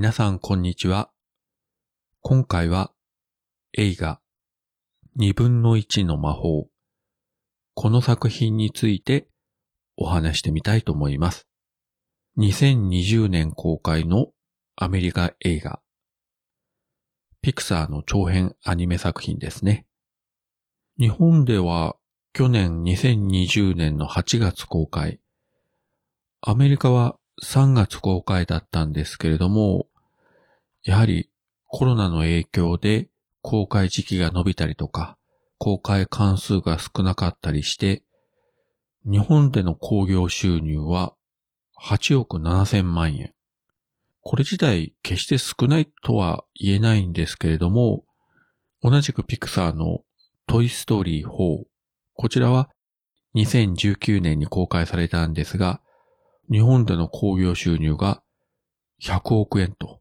皆さんこんにちは。今回は映画二分の一の魔法この作品についてお話してみたいと思います。2020年公開のアメリカ映画ピクサーの長編アニメ作品ですね。日本では去年2020年の8月公開。アメリカは3月公開だったんですけれども、やはりコロナの影響で公開時期が伸びたりとか、公開関数が少なかったりして、日本での興行収入は8億7千万円。これ自体決して少ないとは言えないんですけれども、同じくピクサーのトイストーリー4。こちらは2019年に公開されたんですが、日本での興行収入が100億円と。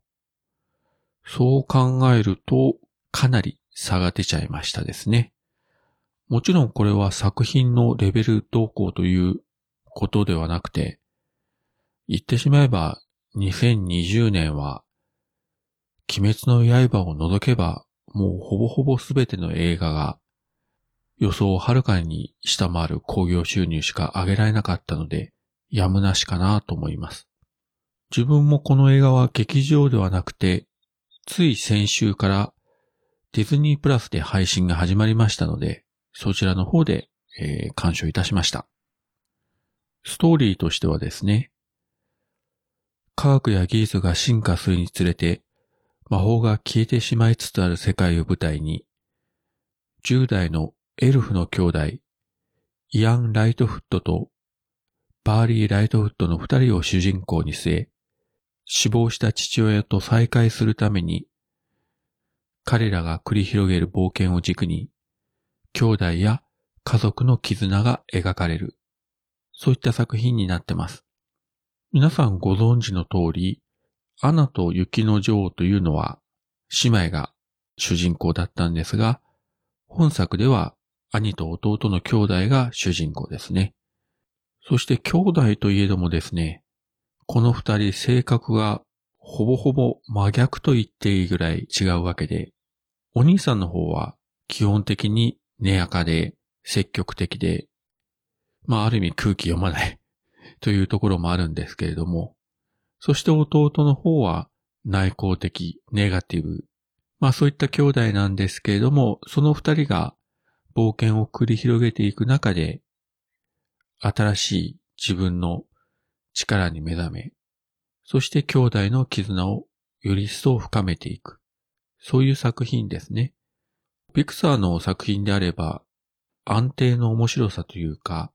そう考えるとかなり差が出ちゃいましたですね。もちろんこれは作品のレベル動向ということではなくて、言ってしまえば2020年は鬼滅の刃を除けばもうほぼほぼすべての映画が予想をはるかに下回る興行収入しか上げられなかったので、やむなしかなと思います。自分もこの映画は劇場ではなくて、つい先週からディズニープラスで配信が始まりましたので、そちらの方で、えー、鑑賞いたしました。ストーリーとしてはですね、科学や技術が進化するにつれて、魔法が消えてしまいつつある世界を舞台に、10代のエルフの兄弟、イアン・ライトフットとバーリー・ライトフットの二人を主人公に据え、死亡した父親と再会するために、彼らが繰り広げる冒険を軸に、兄弟や家族の絆が描かれる。そういった作品になってます。皆さんご存知の通り、アナと雪の女王というのは姉妹が主人公だったんですが、本作では兄と弟の兄弟が主人公ですね。そして兄弟といえどもですね、この二人性格がほぼほぼ真逆と言っていいぐらい違うわけで、お兄さんの方は基本的に根やかで積極的で、まあある意味空気読まない というところもあるんですけれども、そして弟の方は内向的、ネガティブ、まあそういった兄弟なんですけれども、その二人が冒険を繰り広げていく中で、新しい自分の力に目覚め、そして兄弟の絆をより一層深めていく。そういう作品ですね。ピクサーの作品であれば、安定の面白さというか、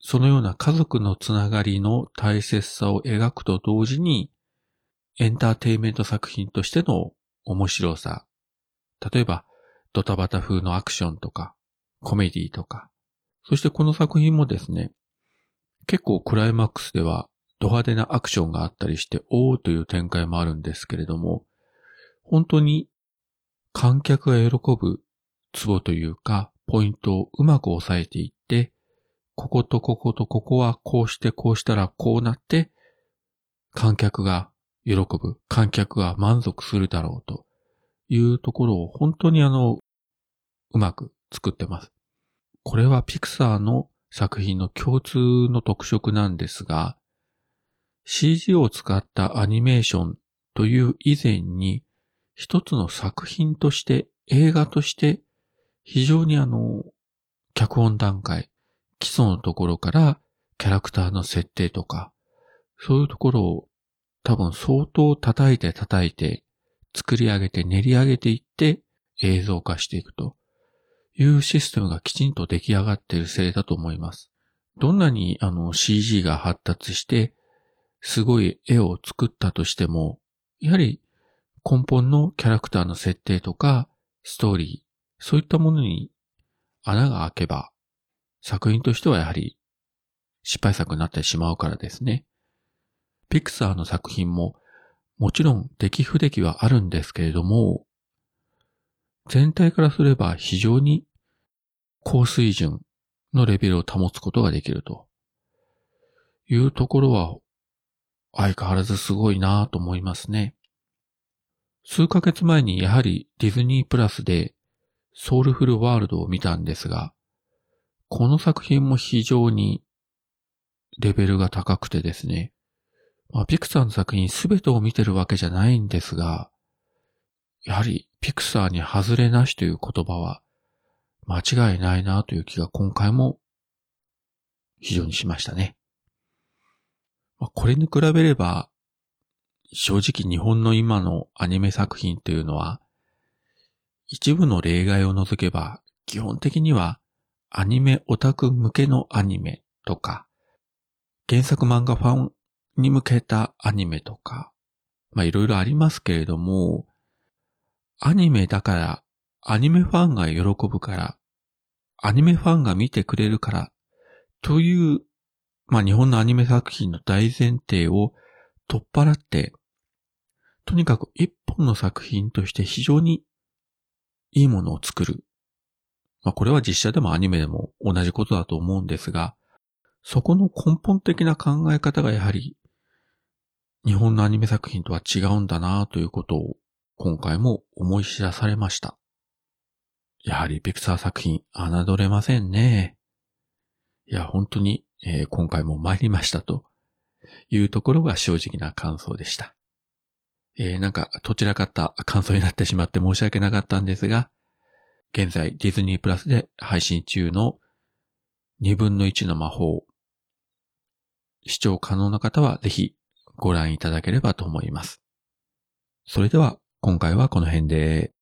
そのような家族のつながりの大切さを描くと同時に、エンターテイメント作品としての面白さ。例えば、ドタバタ風のアクションとか、コメディとか。そしてこの作品もですね、結構クライマックスではド派手なアクションがあったりして、おーという展開もあるんですけれども、本当に観客が喜ぶツボというか、ポイントをうまく押さえていって、こことこことここはこうしてこうしたらこうなって、観客が喜ぶ、観客が満足するだろうというところを本当にあの、うまく作ってます。これはピクサーの作品の共通の特色なんですが、CG を使ったアニメーションという以前に、一つの作品として、映画として、非常にあの、脚本段階、基礎のところからキャラクターの設定とか、そういうところを多分相当叩いて叩いて、作り上げて練り上げていって映像化していくと。いうシステムがきちんと出来上がっているせいだと思います。どんなにあの CG が発達して、すごい絵を作ったとしても、やはり根本のキャラクターの設定とか、ストーリー、そういったものに穴が開けば、作品としてはやはり失敗作になってしまうからですね。ピクサーの作品ももちろん出来不出来はあるんですけれども、全体からすれば非常に高水準のレベルを保つことができるというところは相変わらずすごいなと思いますね。数ヶ月前にやはりディズニープラスでソウルフルワールドを見たんですが、この作品も非常にレベルが高くてですね、まあ、ピクサーの作品すべてを見てるわけじゃないんですが、やはりピクサーに外れなしという言葉は間違いないなという気が今回も非常にしましたね。まあ、これに比べれば、正直日本の今のアニメ作品というのは、一部の例外を除けば、基本的にはアニメオタク向けのアニメとか、原作漫画ファンに向けたアニメとか、まあいろいろありますけれども、アニメだから、アニメファンが喜ぶから、アニメファンが見てくれるから、という、まあ日本のアニメ作品の大前提を取っ払って、とにかく一本の作品として非常にいいものを作る。まあこれは実写でもアニメでも同じことだと思うんですが、そこの根本的な考え方がやはり日本のアニメ作品とは違うんだなということを今回も思い知らされました。やはりピクサー作品侮れませんね。いや、本当に、えー、今回も参りましたというところが正直な感想でした。えー、なんか、どちらかった感想になってしまって申し訳なかったんですが、現在ディズニープラスで配信中の2分の1の魔法。視聴可能な方はぜひご覧いただければと思います。それでは今回はこの辺で。